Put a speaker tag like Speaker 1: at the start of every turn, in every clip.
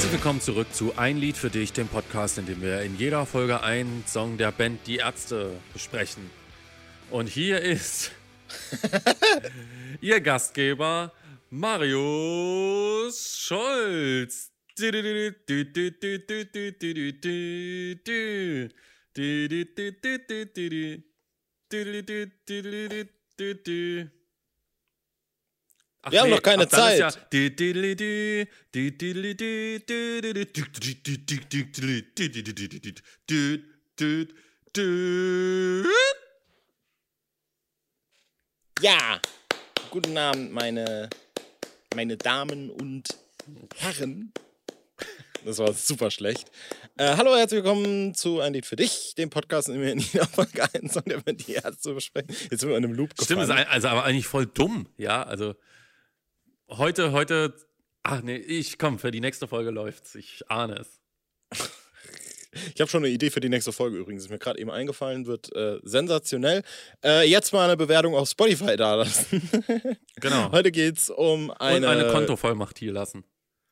Speaker 1: Herzlich willkommen zurück zu Ein Lied für dich, dem Podcast, in dem wir in jeder Folge einen Song der Band Die Ärzte besprechen. Und hier ist Ihr Gastgeber Marius Scholz. Ach
Speaker 2: Wir haben noch keine Zeit.
Speaker 1: Ja
Speaker 2: Ja, guten Abend, meine, meine Damen und Herren. Das war super schlecht. Äh, hallo, herzlich willkommen zu Ein Lied für dich, dem Podcast, in dem wir in jeder Folge einen Song der Band die Ärzte besprechen. Jetzt sind wir in einem Loop
Speaker 1: Stimmt, ist
Speaker 2: gefallen.
Speaker 1: ein- also aber eigentlich voll dumm, ja. Also heute, heute, ach nee, ich komm, für die nächste Folge läuft's. Ich ahne es.
Speaker 2: Ich habe schon eine Idee für die nächste Folge übrigens. Ist mir gerade eben eingefallen, wird äh, sensationell. Äh, jetzt mal eine Bewertung auf Spotify da lassen.
Speaker 1: Genau.
Speaker 2: Heute geht es um eine,
Speaker 1: Und eine Kontovollmacht hier lassen.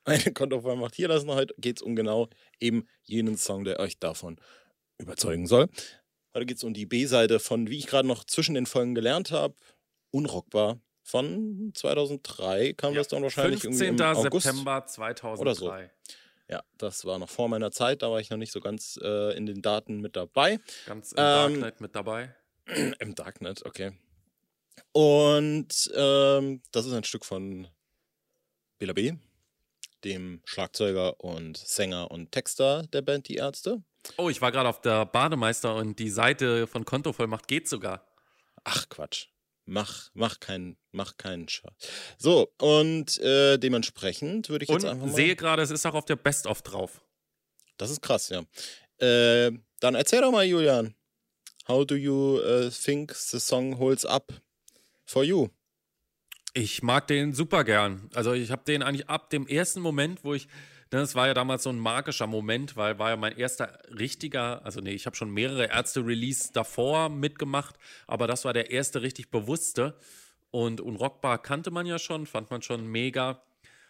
Speaker 2: eine Kontovollmacht hier lassen. Heute geht es um genau eben jenen Song, der euch davon überzeugen soll. Heute geht es um die B-Seite von, wie ich gerade noch zwischen den Folgen gelernt habe, Unrockbar von 2003 kam das dann wahrscheinlich
Speaker 1: 15.
Speaker 2: irgendwie im August.
Speaker 1: September 2003.
Speaker 2: oder so. Ja, das war noch vor meiner Zeit, da war ich noch nicht so ganz äh, in den Daten mit dabei.
Speaker 1: Ganz im
Speaker 2: Ähm,
Speaker 1: Darknet mit dabei.
Speaker 2: Im Darknet, okay. Und ähm, das ist ein Stück von Bela B., dem Schlagzeuger und Sänger und Texter der Band Die Ärzte.
Speaker 1: Oh, ich war gerade auf der Bademeister und die Seite von Kontovollmacht geht sogar.
Speaker 2: Ach Quatsch. Mach, mach keinen, mach keinen Scheiß. So, und äh, dementsprechend würde ich jetzt einfach mal.
Speaker 1: sehe gerade, es ist auch auf der Best-of drauf.
Speaker 2: Das ist krass, ja. Äh, dann erzähl doch mal, Julian. How do you uh, think the song holds up for you?
Speaker 1: Ich mag den super gern. Also ich habe den eigentlich ab dem ersten Moment, wo ich, das war ja damals so ein magischer Moment, weil war ja mein erster richtiger, also nee, ich habe schon mehrere Ärzte-Release davor mitgemacht, aber das war der erste richtig bewusste. Und Unrockbar kannte man ja schon, fand man schon mega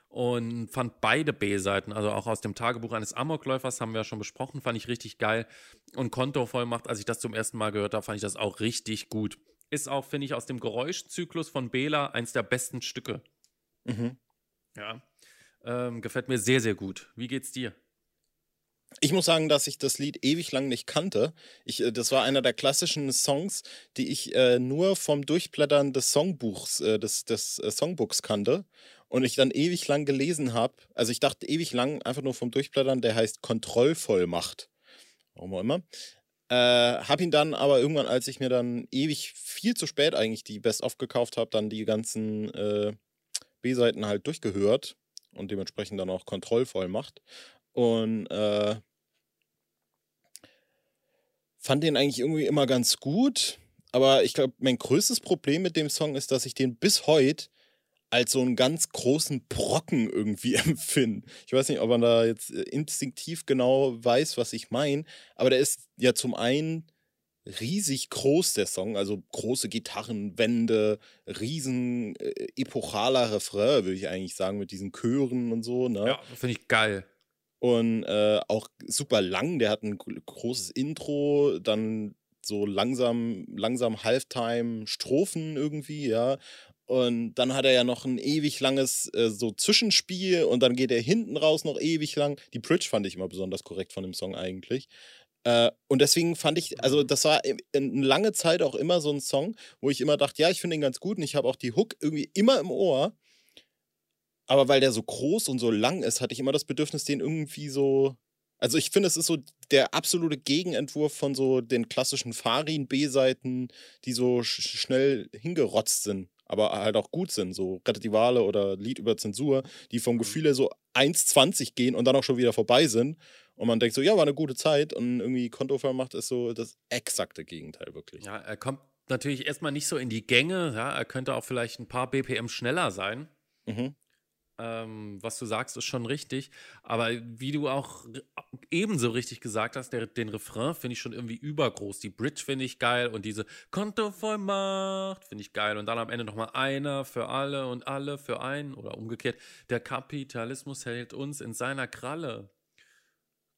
Speaker 1: und fand beide B-Seiten, also auch aus dem Tagebuch eines Amokläufers, haben wir ja schon besprochen, fand ich richtig geil. Und Kontovollmacht, als ich das zum ersten Mal gehört habe, fand ich das auch richtig gut. Ist auch, finde ich, aus dem Geräuschzyklus von Bela eins der besten Stücke.
Speaker 2: Mhm.
Speaker 1: Ja. Ähm, gefällt mir sehr, sehr gut. Wie geht's dir?
Speaker 2: Ich muss sagen, dass ich das Lied ewig lang nicht kannte. Ich, äh, das war einer der klassischen Songs, die ich äh, nur vom Durchblättern des Songbuchs, äh, des, des äh, Songbooks kannte. Und ich dann ewig lang gelesen habe. Also ich dachte ewig lang einfach nur vom Durchblättern, der heißt Kontrollvollmacht. Warum auch immer. Äh, hab ihn dann aber irgendwann, als ich mir dann ewig viel zu spät eigentlich die Best-of gekauft habe, dann die ganzen äh, B-Seiten halt durchgehört und dementsprechend dann auch Kontrollvollmacht. Und äh, fand den eigentlich irgendwie immer ganz gut. Aber ich glaube, mein größtes Problem mit dem Song ist, dass ich den bis heute als so einen ganz großen Brocken irgendwie empfinde. Ich weiß nicht, ob man da jetzt äh, instinktiv genau weiß, was ich meine, aber der ist ja zum einen riesig groß, der Song, also große Gitarrenwände, riesen äh, epochaler Refrain, würde ich eigentlich sagen, mit diesen Chören und so, ne?
Speaker 1: Ja, finde ich geil.
Speaker 2: Und äh, auch super lang. Der hat ein gro- großes Intro, dann so langsam, langsam Halftime-Strophen irgendwie, ja. Und dann hat er ja noch ein ewig langes äh, so Zwischenspiel und dann geht er hinten raus noch ewig lang. Die Bridge fand ich immer besonders korrekt von dem Song eigentlich. Äh, und deswegen fand ich, also das war in- in lange Zeit auch immer so ein Song, wo ich immer dachte, ja, ich finde ihn ganz gut und ich habe auch die Hook irgendwie immer im Ohr. Aber weil der so groß und so lang ist, hatte ich immer das Bedürfnis, den irgendwie so. Also ich finde, es ist so der absolute Gegenentwurf von so den klassischen Farin-B-Seiten, die so sch schnell hingerotzt sind, aber halt auch gut sind. So Rettet die Wale oder Lied über Zensur, die vom Gefühl her so 1,20 gehen und dann auch schon wieder vorbei sind. Und man denkt so, ja, war eine gute Zeit. Und irgendwie Kontovollmacht ist so das exakte Gegenteil wirklich.
Speaker 1: Ja, er kommt natürlich erstmal nicht so in die Gänge. Ja, er könnte auch vielleicht ein paar BPM schneller sein.
Speaker 2: Mhm.
Speaker 1: ähm, was du sagst, ist schon richtig. Aber wie du auch ebenso richtig gesagt hast, der, den Refrain finde ich schon irgendwie übergroß. Die Bridge finde ich geil und diese Konto voll Macht finde ich geil. Und dann am Ende nochmal einer für alle und alle für einen oder umgekehrt. Der Kapitalismus hält uns in seiner Kralle.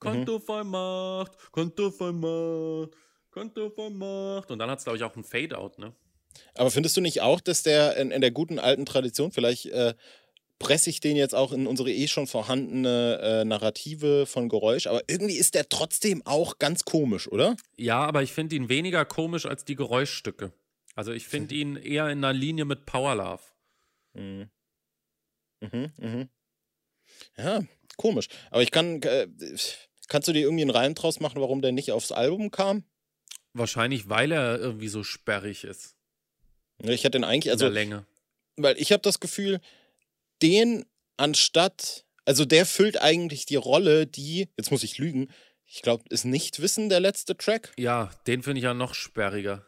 Speaker 1: Konto mhm. voll Macht, Konto voll Macht, Konto voll Macht. Und dann hat es, glaube ich, auch ein Fade-Out, ne?
Speaker 2: Aber findest du nicht auch, dass der in, in der guten alten Tradition vielleicht äh, presse ich den jetzt auch in unsere eh schon vorhandene äh, Narrative von Geräusch, aber irgendwie ist der trotzdem auch ganz komisch, oder?
Speaker 1: Ja, aber ich finde ihn weniger komisch als die Geräuschstücke. Also ich finde ihn eher in einer Linie mit Power Love.
Speaker 2: Mhm. Mhm, mhm. Ja, komisch. Aber ich kann, äh, kannst du dir irgendwie einen Reim draus machen, warum der nicht aufs Album kam?
Speaker 1: Wahrscheinlich, weil er irgendwie so sperrig ist.
Speaker 2: Ich hätte den eigentlich, also.
Speaker 1: In der Länge.
Speaker 2: Weil ich habe das Gefühl, den anstatt, also der füllt eigentlich die Rolle, die, jetzt muss ich lügen, ich glaube, ist nicht Wissen der letzte Track.
Speaker 1: Ja, den finde ich ja noch sperriger.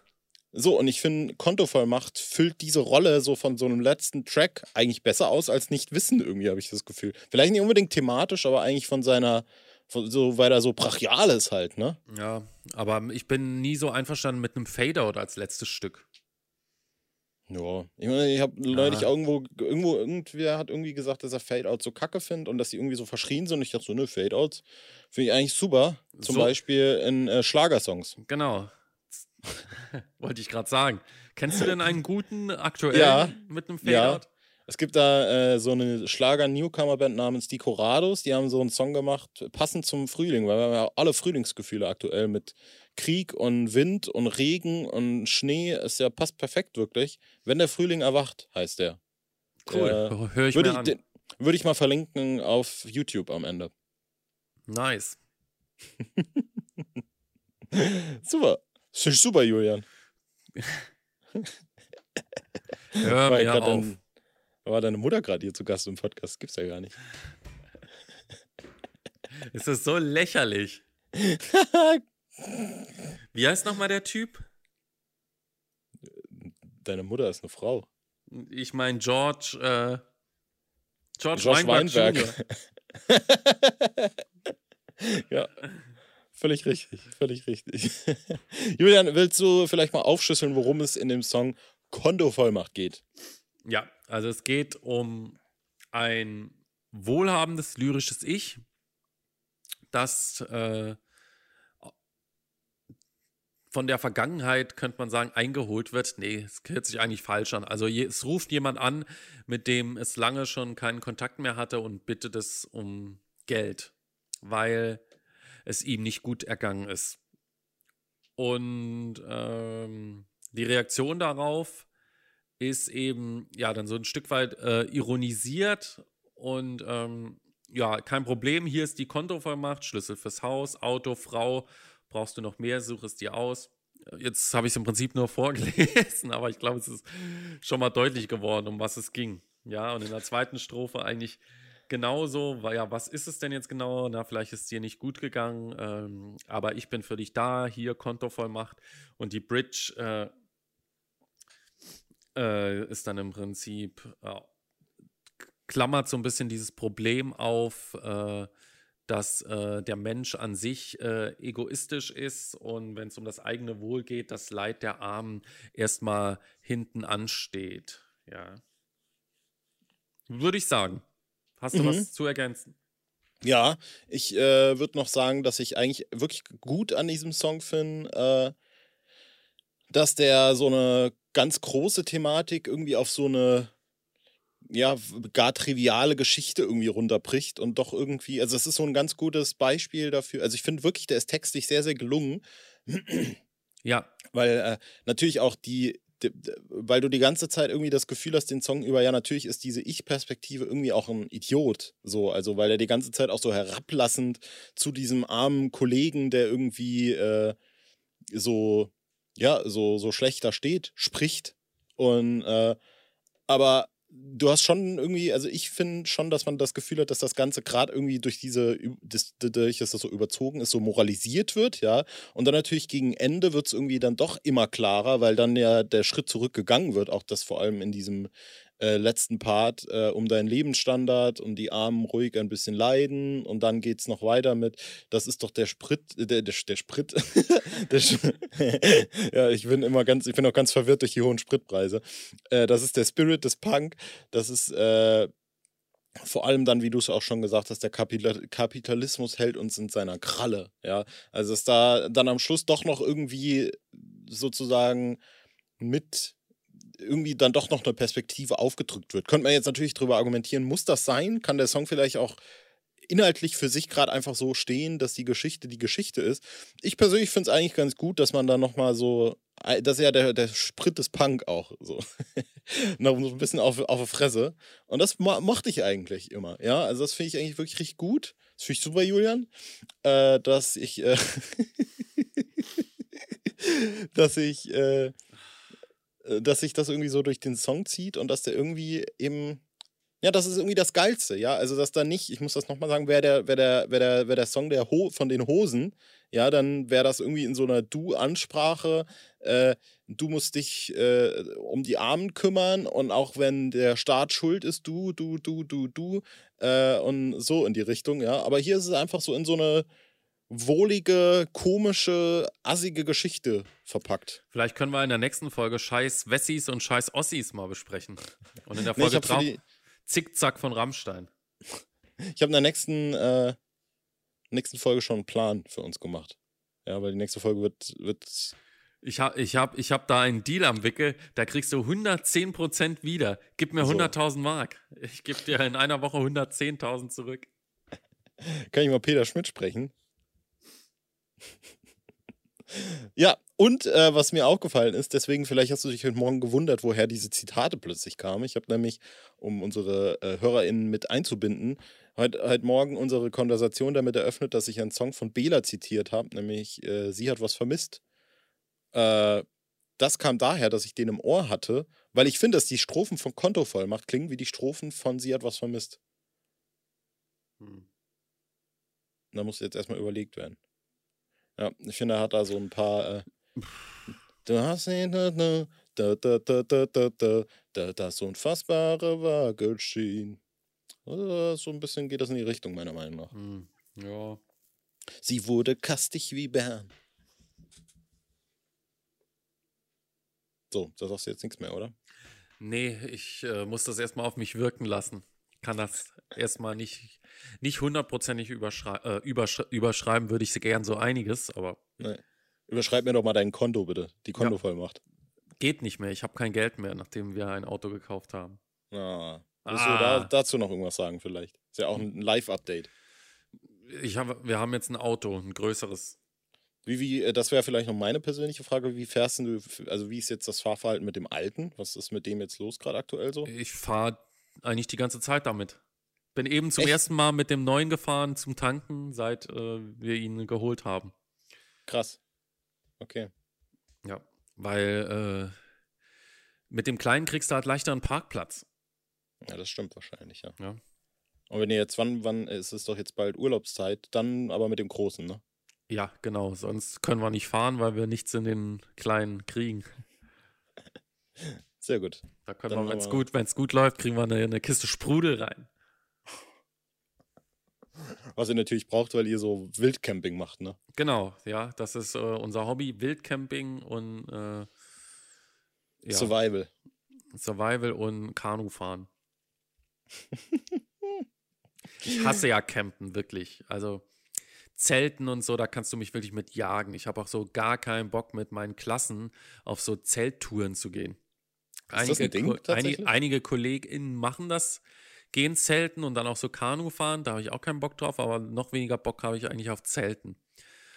Speaker 2: So, und ich finde, Kontovollmacht füllt diese Rolle so von so einem letzten Track eigentlich besser aus als nicht Wissen, irgendwie, habe ich das Gefühl. Vielleicht nicht unbedingt thematisch, aber eigentlich von seiner, so, weil er so brachial ist halt, ne?
Speaker 1: Ja, aber ich bin nie so einverstanden mit einem Fadeout als letztes Stück.
Speaker 2: Ja, ich, meine, ich habe neulich irgendwo, irgendwo, irgendwer hat irgendwie gesagt, dass er Fade-Out so kacke findet und dass die irgendwie so verschrien sind. Und ich dachte so, ne, Fade-Outs finde ich eigentlich super. Zum so. Beispiel in äh, Schlagersongs.
Speaker 1: Genau. Wollte ich gerade sagen. Kennst du denn einen guten aktuellen ja, mit einem Fade-Out?
Speaker 2: Ja. Es gibt da äh, so eine Schlager-Newcomer-Band namens Die Corados, die haben so einen Song gemacht, passend zum Frühling, weil wir haben ja alle Frühlingsgefühle aktuell mit Krieg und Wind und Regen und Schnee. Ist ja passt perfekt wirklich. Wenn der Frühling erwacht, heißt der.
Speaker 1: Cool, äh, höre ich
Speaker 2: würde
Speaker 1: mir
Speaker 2: ich, an. Würde ich mal verlinken auf YouTube am Ende.
Speaker 1: Nice.
Speaker 2: super. Super, Julian.
Speaker 1: Hör mir auf. Dein,
Speaker 2: war deine Mutter gerade hier zu Gast im Podcast? Gibt's ja gar nicht.
Speaker 1: Es ist so lächerlich. Wie heißt nochmal der Typ?
Speaker 2: Deine Mutter ist eine Frau.
Speaker 1: Ich meine George, äh,
Speaker 2: George, George Weinberg. Weinberg. ja, völlig richtig, völlig richtig. Julian, willst du vielleicht mal aufschlüsseln, worum es in dem Song Kontovollmacht geht?
Speaker 1: Ja, also es geht um ein wohlhabendes lyrisches Ich, das äh, von der Vergangenheit, könnte man sagen, eingeholt wird. Nee, es hört sich eigentlich falsch an. Also es ruft jemand an, mit dem es lange schon keinen Kontakt mehr hatte und bittet es um Geld, weil es ihm nicht gut ergangen ist. Und ähm, die Reaktion darauf ist eben, ja, dann so ein Stück weit äh, ironisiert und ähm, ja, kein Problem, hier ist die Kontovollmacht, Schlüssel fürs Haus, Auto, Frau, brauchst du noch mehr, such es dir aus. Jetzt habe ich es im Prinzip nur vorgelesen, aber ich glaube, es ist schon mal deutlich geworden, um was es ging. Ja, und in der zweiten Strophe eigentlich genauso, weil ja, was ist es denn jetzt genau? Na, vielleicht ist es dir nicht gut gegangen, ähm, aber ich bin für dich da, hier Kontovollmacht. Und die Bridge äh, äh, ist dann im Prinzip, äh, klammert so ein bisschen dieses Problem auf, äh, dass äh, der Mensch an sich äh, egoistisch ist und wenn es um das eigene Wohl geht, das Leid der Armen erstmal hinten ansteht. Ja. Würde ich sagen. Hast du mhm. was zu ergänzen?
Speaker 2: Ja, ich äh, würde noch sagen, dass ich eigentlich wirklich gut an diesem Song finde, äh, dass der so eine ganz große Thematik irgendwie auf so eine ja, gar triviale Geschichte irgendwie runterbricht und doch irgendwie, also es ist so ein ganz gutes Beispiel dafür. Also ich finde wirklich, der ist textlich sehr, sehr gelungen.
Speaker 1: Ja.
Speaker 2: Weil äh, natürlich auch die, die, weil du die ganze Zeit irgendwie das Gefühl hast, den Song über, ja, natürlich ist diese Ich-Perspektive irgendwie auch ein Idiot. So, also weil er die ganze Zeit auch so herablassend zu diesem armen Kollegen, der irgendwie äh, so, ja, so, so schlechter steht, spricht. Und äh, aber du hast schon irgendwie, also ich finde schon, dass man das Gefühl hat, dass das Ganze gerade irgendwie durch diese, dadurch, dass das so überzogen ist, so moralisiert wird, ja. Und dann natürlich gegen Ende wird es irgendwie dann doch immer klarer, weil dann ja der Schritt zurückgegangen wird, auch das vor allem in diesem äh, letzten Part äh, um deinen Lebensstandard und die Armen ruhig ein bisschen leiden und dann geht es noch weiter mit, das ist doch der Sprit, äh, der, der, der Sprit, der ja, ich bin immer ganz, ich bin auch ganz verwirrt durch die hohen Spritpreise. Äh, das ist der Spirit des Punk, das ist äh, vor allem dann, wie du es auch schon gesagt hast, der Kapitalismus hält uns in seiner Kralle. Ja, also dass da dann am Schluss doch noch irgendwie sozusagen mit irgendwie dann doch noch eine Perspektive aufgedrückt wird. Könnte man jetzt natürlich darüber argumentieren, muss das sein? Kann der Song vielleicht auch inhaltlich für sich gerade einfach so stehen, dass die Geschichte die Geschichte ist? Ich persönlich finde es eigentlich ganz gut, dass man da nochmal so, das ist ja der, der Sprit des Punk auch, so. noch ein bisschen auf, auf die Fresse. Und das mochte ich eigentlich immer, ja. Also das finde ich eigentlich wirklich richtig gut. Das finde ich super, Julian, äh, dass ich, äh dass ich, äh, äh, dass sich das irgendwie so durch den Song zieht und dass der irgendwie eben, ja, das ist irgendwie das Geilste, ja. Also, dass da nicht, ich muss das nochmal sagen, wäre der, wär der, wär der, wär der Song der Ho von den Hosen, ja, dann wäre das irgendwie in so einer Du-Ansprache. Äh, du musst dich äh, um die Armen kümmern und auch wenn der Staat schuld ist, du, du, du, du, du äh, und so in die Richtung, ja. Aber hier ist es einfach so in so eine wohlige, komische, assige Geschichte verpackt.
Speaker 1: Vielleicht können wir in der nächsten Folge Scheiß Wessis und Scheiß Ossis mal besprechen. Und in der Folge nee, drauf die... Zickzack von Rammstein.
Speaker 2: Ich habe in der nächsten, äh, nächsten Folge schon einen Plan für uns gemacht. Ja, weil die nächste Folge wird. wird
Speaker 1: ich habe ich hab, ich hab da einen Deal am Wickel, da kriegst du 110% wieder. Gib mir 100.000 Mark. Ich gebe dir in einer Woche 110.000 zurück.
Speaker 2: Kann ich mal Peter Schmidt sprechen? Ja, und äh, was mir aufgefallen ist, deswegen vielleicht hast du dich heute Morgen gewundert, woher diese Zitate plötzlich kamen. Ich habe nämlich, um unsere äh, HörerInnen mit einzubinden, heute, heute Morgen unsere Konversation damit eröffnet, dass ich einen Song von Bela zitiert habe, nämlich äh, Sie hat was vermisst. Äh, das kam daher, dass ich den im Ohr hatte, weil ich finde, dass die Strophen von Konto voll macht klingen wie die Strophen von Sie hat was vermisst. Hm. Da muss jetzt erstmal überlegt werden. Ja, ich finde, er hat da so ein paar. Äh, du hast ihn, da, da, da, da, da, da, da, das Unfassbare war geschehen. Also, so ein bisschen geht das in die Richtung, meiner Meinung nach. Hm,
Speaker 1: ja.
Speaker 2: Sie wurde kastig wie Bern. So, da sagst du jetzt nichts mehr, oder?
Speaker 1: Nee, ich äh, muss das erstmal auf mich wirken lassen kann das erstmal nicht, nicht hundertprozentig überschrei äh, übersch überschreiben, würde ich gern so einiges, aber.
Speaker 2: Nee. Überschreib mir doch mal dein Konto, bitte. Die Kontovollmacht.
Speaker 1: Ja. Geht nicht mehr. Ich habe kein Geld mehr, nachdem wir ein Auto gekauft haben.
Speaker 2: Ah. Willst ah. du da, dazu noch irgendwas sagen, vielleicht? Ist ja auch ein Live-Update.
Speaker 1: Ich hab, wir haben jetzt ein Auto, ein größeres.
Speaker 2: Wie, wie, äh, das wäre vielleicht noch meine persönliche Frage. Wie fährst du, also wie ist jetzt das Fahrverhalten mit dem alten? Was ist mit dem jetzt los gerade aktuell so?
Speaker 1: Ich fahre eigentlich die ganze Zeit damit. Bin eben zum Echt? ersten Mal mit dem neuen gefahren zum Tanken, seit äh, wir ihn geholt haben.
Speaker 2: Krass. Okay.
Speaker 1: Ja, weil äh, mit dem kleinen kriegst du halt leichter einen Parkplatz.
Speaker 2: Ja, das stimmt wahrscheinlich, ja.
Speaker 1: ja.
Speaker 2: Und wenn ihr jetzt, wann, wann ist es doch jetzt bald Urlaubszeit, dann aber mit dem Großen, ne?
Speaker 1: Ja, genau. Sonst können wir nicht fahren, weil wir nichts in den Kleinen kriegen.
Speaker 2: Sehr gut.
Speaker 1: Da können Dann wir, wenn es gut, gut läuft, kriegen wir eine, eine Kiste Sprudel rein.
Speaker 2: Was ihr natürlich braucht, weil ihr so Wildcamping macht, ne?
Speaker 1: Genau, ja, das ist äh, unser Hobby, Wildcamping und äh,
Speaker 2: ja. Survival.
Speaker 1: Survival und Kanufahren. ich hasse ja Campen, wirklich. Also Zelten und so, da kannst du mich wirklich mit jagen. Ich habe auch so gar keinen Bock, mit meinen Klassen auf so Zelttouren zu gehen. Einige, Ding, einige, einige KollegInnen machen das, gehen Zelten und dann auch so Kanu fahren. Da habe ich auch keinen Bock drauf, aber noch weniger Bock habe ich eigentlich auf Zelten.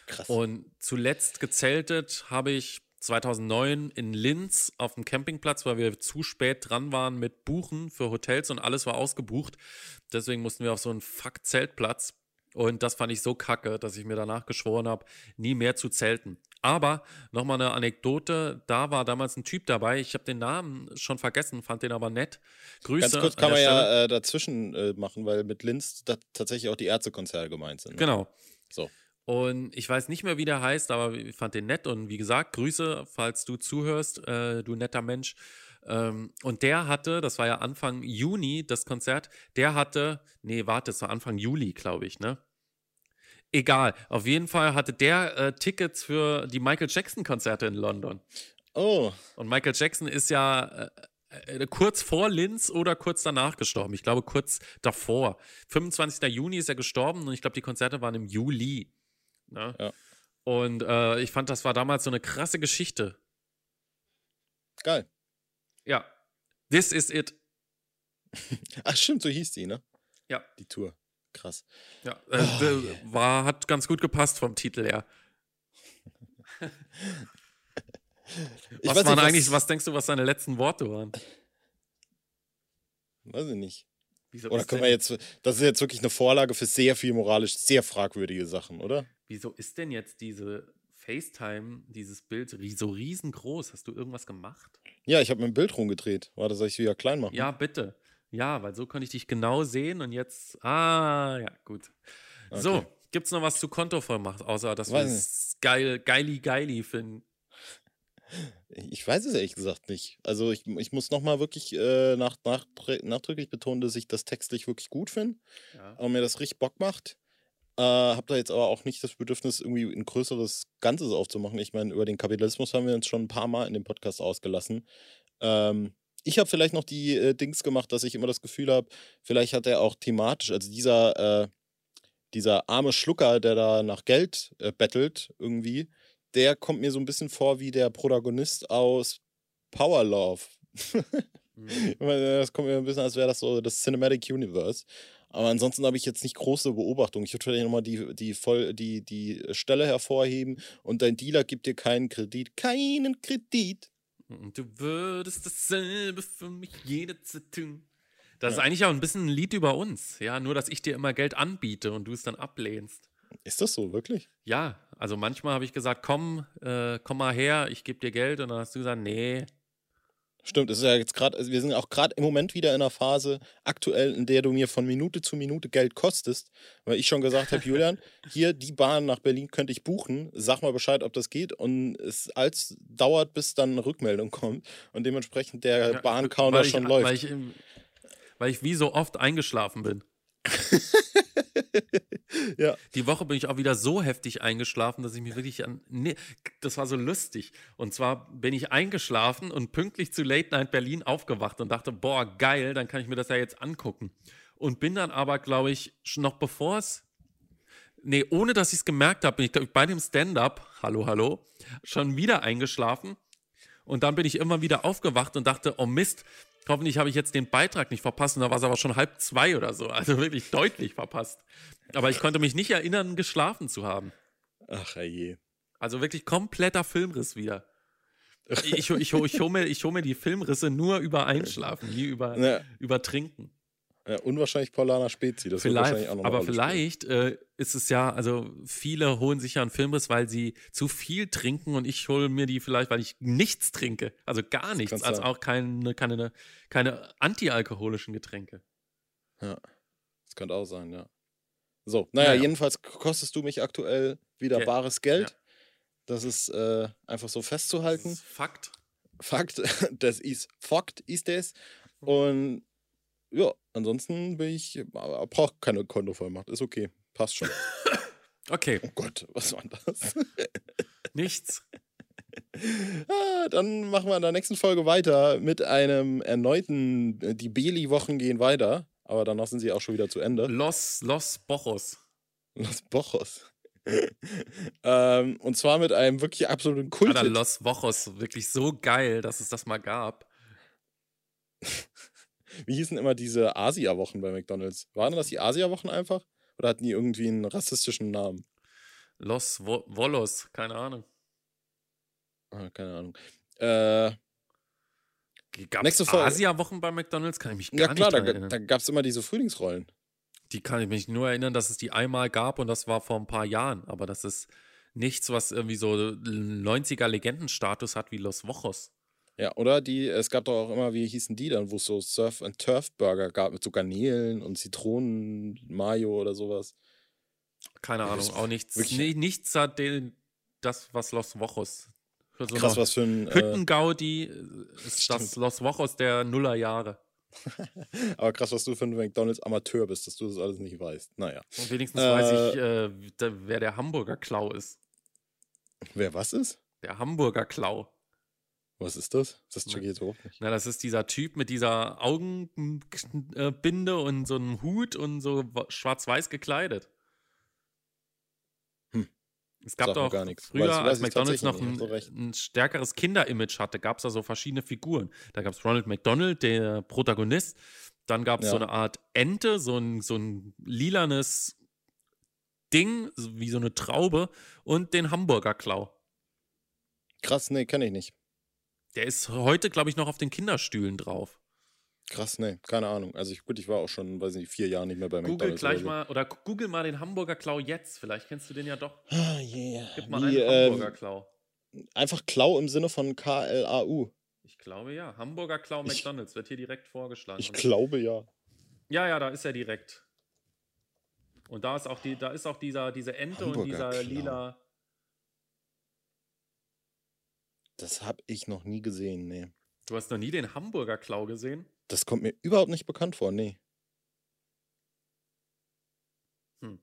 Speaker 1: Krass. Und zuletzt gezeltet habe ich 2009 in Linz auf dem Campingplatz, weil wir zu spät dran waren mit Buchen für Hotels und alles war ausgebucht. Deswegen mussten wir auf so einen Fuck-Zeltplatz. Und das fand ich so kacke, dass ich mir danach geschworen habe, nie mehr zu zelten. Aber nochmal eine Anekdote: Da war damals ein Typ dabei. Ich habe den Namen schon vergessen, fand den aber nett.
Speaker 2: Grüße. Ganz kurz kann man ja äh, dazwischen äh, machen, weil mit Linz tatsächlich auch die Ärztekonzerte gemeint sind. Ne?
Speaker 1: Genau.
Speaker 2: So.
Speaker 1: Und ich weiß nicht mehr, wie der heißt, aber ich fand den nett. Und wie gesagt, Grüße, falls du zuhörst, äh, du netter Mensch. Ähm, und der hatte, das war ja Anfang Juni, das Konzert, der hatte, nee, warte, es war Anfang Juli, glaube ich, ne? Egal, auf jeden Fall hatte der äh, Tickets für die Michael Jackson-Konzerte in London.
Speaker 2: Oh.
Speaker 1: Und Michael Jackson ist ja äh, äh, kurz vor Linz oder kurz danach gestorben. Ich glaube, kurz davor. 25. Juni ist er gestorben und ich glaube, die Konzerte waren im Juli. Ne?
Speaker 2: Ja.
Speaker 1: Und äh, ich fand, das war damals so eine krasse Geschichte.
Speaker 2: Geil.
Speaker 1: Ja. This is it.
Speaker 2: Ach, stimmt, so hieß die, ne?
Speaker 1: Ja.
Speaker 2: Die Tour. Krass.
Speaker 1: Ja, äh,
Speaker 2: Oh,
Speaker 1: d- war, hat ganz gut gepasst vom Titel her. Was waren
Speaker 2: nicht,
Speaker 1: eigentlich, was denkst du, was seine letzten Worte waren?
Speaker 2: Weiß ich nicht.
Speaker 1: Wieso
Speaker 2: Oder können wir jetzt. Das ist jetzt wirklich eine Vorlage für sehr viel moralisch sehr fragwürdige Sachen, oder?
Speaker 1: Wieso ist denn jetzt diese FaceTime, dieses Bild so riesengroß? Hast du irgendwas gemacht?
Speaker 2: Ja, ich habe mein Bild rumgedreht. Warte, soll ich wieder klein machen?
Speaker 1: Ja, bitte. Ja, weil so konnte ich dich genau sehen und jetzt. Ah, ja, gut. So,
Speaker 2: Okay.
Speaker 1: gibt's noch was zu Kontovollmacht, außer dass wir es geil, geili, geili finden?
Speaker 2: Ich weiß es ehrlich gesagt nicht. Also ich, ich muss nochmal wirklich äh, nach, nach, nachdrücklich betonen, dass ich das textlich wirklich gut finde
Speaker 1: Ja.
Speaker 2: und mir das richtig Bock macht. Äh, hab da jetzt aber auch nicht das Bedürfnis, irgendwie ein größeres Ganzes aufzumachen. Ich meine, über den Kapitalismus haben wir uns schon ein paar Mal in dem Podcast ausgelassen. Ähm, ich habe vielleicht noch die äh, Dings gemacht, dass ich immer das Gefühl habe, vielleicht hat er auch thematisch, also dieser, äh, dieser arme Schlucker, der da nach Geld äh, bettelt, irgendwie, der kommt mir so ein bisschen vor wie der Protagonist aus Power Love.
Speaker 1: Mhm.
Speaker 2: Meine, Das kommt mir ein bisschen, als wäre das so das Cinematic Universe. Aber ansonsten habe ich jetzt nicht große Beobachtungen. Ich würde vielleicht nochmal die, die, voll, die, die Stelle hervorheben und dein Dealer gibt dir keinen Kredit. Keinen Kredit.
Speaker 1: Und du würdest dasselbe für mich jederzeit tun. Das ist
Speaker 2: Ja.
Speaker 1: eigentlich auch ein bisschen ein Lied über uns. Ja, nur dass ich dir immer Geld anbiete und du es dann ablehnst.
Speaker 2: Ist das so, wirklich?
Speaker 1: Ja, also manchmal habe ich gesagt, komm, äh, komm mal her, ich gebe dir Geld und dann hast du gesagt, nee.
Speaker 2: Stimmt, es ist ja jetzt gerade, also wir sind auch gerade im Moment wieder in einer Phase aktuell, in der du mir von Minute zu Minute Geld kostest, weil ich schon gesagt habe, Julian, hier die Bahn nach Berlin könnte ich buchen, sag mal Bescheid, ob das geht und es als dauert, bis dann eine Rückmeldung kommt und dementsprechend der
Speaker 1: Ja,
Speaker 2: Bahncounter
Speaker 1: weil ich-
Speaker 2: schon läuft.
Speaker 1: Weil ich, weil ich wie so oft eingeschlafen bin.
Speaker 2: ja,
Speaker 1: Die Woche bin ich auch wieder so heftig eingeschlafen, dass ich mich wirklich an. Nee, das war so lustig. Und zwar bin ich eingeschlafen und pünktlich zu Late Night Berlin aufgewacht und dachte, boah, geil, dann kann ich mir das ja jetzt angucken. Und bin dann aber, glaube ich, noch bevor es. Nee, ohne dass ich es gemerkt habe, bin ich, glaub ich, bei dem Stand-up, hallo, hallo, schon wieder eingeschlafen. Und dann bin ich immer wieder aufgewacht und dachte, oh Mist, hoffentlich habe ich jetzt den Beitrag nicht verpasst. Und da war es aber schon halb zwei oder so. Also wirklich deutlich verpasst. Aber ich konnte mich nicht erinnern, geschlafen zu haben.
Speaker 2: ach je.
Speaker 1: Also wirklich kompletter Filmriss wieder. Ich, ich, ich, ich hole mir, ich hol mir die Filmrisse nur über Einschlafen, nie über,
Speaker 2: Ja,
Speaker 1: über Trinken.
Speaker 2: Ja, unwahrscheinlich Paulaner Spezi, das
Speaker 1: Vielleicht,
Speaker 2: auch noch eine
Speaker 1: aber vielleicht äh, ist es ja, also viele holen sich ja einen Filmriss, weil sie zu viel trinken und ich hole mir die vielleicht, weil ich nichts trinke. Also gar nichts, also auch keine, keine, keine antialkoholischen Getränke.
Speaker 2: spielen. Das könnte auch sein, ja. So, naja,
Speaker 1: Naja.
Speaker 2: jedenfalls kostest du mich aktuell wieder
Speaker 1: Geld.
Speaker 2: bares Geld. Das ist äh, einfach so festzuhalten.
Speaker 1: Fakt.
Speaker 2: Fakt, das ist Fakt, ist es. Und ja, ansonsten bin ich, brauche keine Kontovollmacht, ist okay, passt schon.
Speaker 1: Okay,
Speaker 2: Oh Gott, was war das?
Speaker 1: nichts.
Speaker 2: ah, dann machen wir in der nächsten Folge weiter mit einem erneuten, äh, die Beli-Wochen gehen weiter, aber danach sind sie auch schon wieder zu Ende.
Speaker 1: Los, Los Bochos.
Speaker 2: Los Bochos. ähm, und zwar mit einem wirklich absoluten Kult.
Speaker 1: Alter, Los Bochos, wirklich so geil, dass es das mal gab.
Speaker 2: Wie hießen immer diese Asia-Wochen bei McDonalds? Waren das die Asia-Wochen einfach? Oder hatten die irgendwie einen rassistischen Namen?
Speaker 1: Los Vo Volos, keine Ahnung.
Speaker 2: Ah, keine Ahnung. Äh,
Speaker 1: Gab
Speaker 2: Folge.
Speaker 1: Asia-Wochen bei McDonalds? Kann ich mich gar
Speaker 2: ja klar,
Speaker 1: nicht
Speaker 2: da,
Speaker 1: erinnern.
Speaker 2: da gab es immer diese Frühlingsrollen.
Speaker 1: Die kann ich mich nur erinnern, dass es die einmal gab und das war vor ein paar Jahren. Aber das ist nichts, was irgendwie so 90er Legendenstatus hat wie Los Wochos.
Speaker 2: Ja, oder die, es gab doch auch immer, wie hießen die dann, wo es so Surf- and Turf-Burger gab mit so Garnelen und Zitronen, Mayo oder sowas.
Speaker 1: Keine
Speaker 2: Ja,
Speaker 1: Ahnung, auch nichts. Nee, nichts hat den, das, was Los Wochos so
Speaker 2: Krass, was für ein. Äh,
Speaker 1: Hüttengaudi ist
Speaker 2: Stimmt.
Speaker 1: das Los Wochos der Nullerjahre.
Speaker 2: aber krass, was du für ein McDonalds Amateur bist, dass du das alles nicht weißt. Naja.
Speaker 1: Und wenigstens
Speaker 2: Äh,
Speaker 1: weiß ich, äh, da- wer der Hamburger Klau ist.
Speaker 2: Wer was ist?
Speaker 1: Der Hamburger Klau.
Speaker 2: Was ist das? Das check ich jetzt überhaupt nicht.
Speaker 1: Na, das ist dieser Typ mit dieser Augenbinde und so einem Hut und so wa- schwarz-weiß gekleidet.
Speaker 2: Hm.
Speaker 1: Es gab doch
Speaker 2: gar nichts.
Speaker 1: früher,
Speaker 2: Weiß- weiß
Speaker 1: als McDonalds noch ein,
Speaker 2: du recht.
Speaker 1: ein stärkeres Kinderimage hatte, gab es da so verschiedene Figuren. Da gab es Ronald McDonald, der Protagonist. Dann gab es
Speaker 2: Ja.
Speaker 1: so eine Art Ente, so ein, so ein lilanes Ding, so wie so eine Traube und den Hamburger Klau.
Speaker 2: Krass, nee, kenne ich nicht.
Speaker 1: Der ist heute, glaube ich, noch auf den Kinderstühlen drauf.
Speaker 2: Krass, nee, keine Ahnung. Also ich, gut, ich war auch schon, weiß nicht, vier Jahre nicht mehr bei
Speaker 1: Google
Speaker 2: McDonalds.
Speaker 1: gleich
Speaker 2: oder so.
Speaker 1: mal, oder google mal den Hamburger Klau jetzt. Vielleicht kennst du den ja doch.
Speaker 2: Ah, yeah.
Speaker 1: Gib mal
Speaker 2: Wie,
Speaker 1: einen
Speaker 2: äh,
Speaker 1: Hamburger Klau.
Speaker 2: einfach Klau im Sinne von K-L-A-U.
Speaker 1: Ich glaube ja. Hamburger Klau
Speaker 2: Ich-
Speaker 1: McDonalds wird hier direkt vorgeschlagen.
Speaker 2: Ich
Speaker 1: Und-
Speaker 2: glaube ja.
Speaker 1: ja, ja, da ist er direkt. Und da ist auch die, da ist auch dieser, diese Ente und
Speaker 2: Hamburger
Speaker 1: dieser
Speaker 2: Klau.
Speaker 1: lila.
Speaker 2: Das habe ich noch nie gesehen, nee.
Speaker 1: Du hast noch nie den Hamburger Klau gesehen?
Speaker 2: Das kommt mir überhaupt nicht bekannt vor, nee.
Speaker 1: Hm.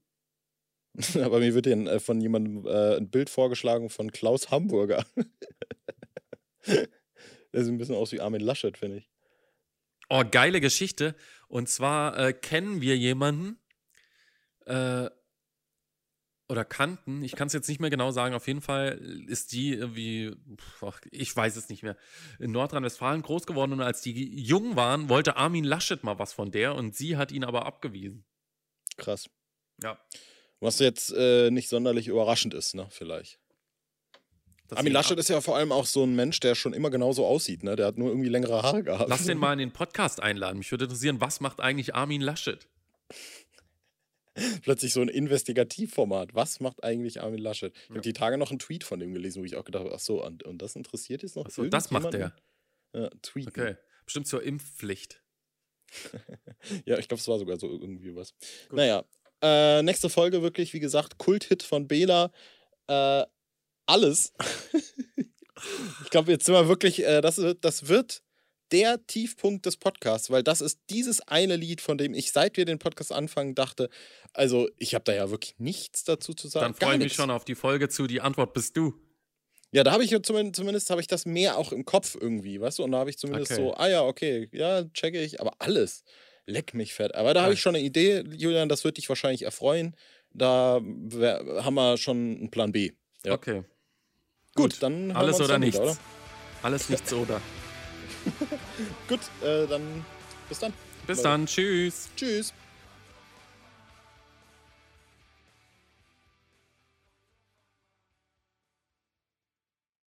Speaker 2: Aber mir wird ja äh, von jemandem äh, ein Bild vorgeschlagen von Klaus Hamburger. Der sieht ein bisschen aus wie Armin Laschet, finde ich.
Speaker 1: Oh, geile Geschichte. Und zwar äh, kennen wir jemanden äh, oder kannten, ich kann es jetzt nicht mehr genau sagen, auf jeden Fall ist die irgendwie, pf, ich weiß es nicht mehr, in Nordrhein-Westfalen groß geworden und als die jung waren, wollte Armin Laschet mal was von der und sie hat ihn aber abgewiesen.
Speaker 2: Krass.
Speaker 1: Ja.
Speaker 2: Was jetzt äh, nicht sonderlich überraschend ist, ne, vielleicht.
Speaker 1: dass
Speaker 2: Armin Laschet ist ja vor allem auch so ein Mensch, der schon immer genauso aussieht, ne? Der hat nur irgendwie längere Haare gehabt.
Speaker 1: Lass den mal in den Podcast einladen. Mich würde interessieren, was macht eigentlich Armin Laschet?
Speaker 2: Plötzlich so ein Investigativformat. Was macht eigentlich Armin Laschet? Ich
Speaker 1: Ja.
Speaker 2: habe die Tage noch einen Tweet von dem gelesen, wo ich auch gedacht habe, ach so, und, und das interessiert jetzt noch
Speaker 1: Achso, das macht der.
Speaker 2: Ja, tweeten.
Speaker 1: Okay. Bestimmt zur Impfpflicht.
Speaker 2: Ja, ich glaube, es war sogar so irgendwie was.
Speaker 1: Gut.
Speaker 2: Naja, äh, nächste Folge wirklich, wie gesagt, Kulthit von Bela. Äh, alles. ich glaube, jetzt sind wir wirklich, äh, das, das wird der Tiefpunkt des Podcasts, weil das ist dieses eine Lied, von dem ich, seit wir den Podcast anfangen, dachte, also ich habe da ja wirklich nichts dazu zu sagen.
Speaker 1: Dann freue ich mich
Speaker 2: nichts.
Speaker 1: schon auf die Folge zu Die Antwort bist du.
Speaker 2: Ja, da habe ich zumindest, zumindest habe ich das mehr auch im Kopf irgendwie, weißt du? Und da habe ich zumindest
Speaker 1: Okay.
Speaker 2: so, ah ja, okay, ja, checke ich, aber alles. Leck mich fett. Aber da habe ich schon eine Idee, Julian, das wird dich wahrscheinlich erfreuen. Da haben wir schon einen Plan B. Ja.
Speaker 1: Okay.
Speaker 2: Gut, dann hören
Speaker 1: Alles oder
Speaker 2: dann
Speaker 1: nichts.
Speaker 2: Wieder, oder?
Speaker 1: Alles nichts oder.
Speaker 2: Gut, äh, dann bis dann.
Speaker 1: Bis
Speaker 2: Leute.
Speaker 1: dann. Tschüss.
Speaker 2: Tschüss.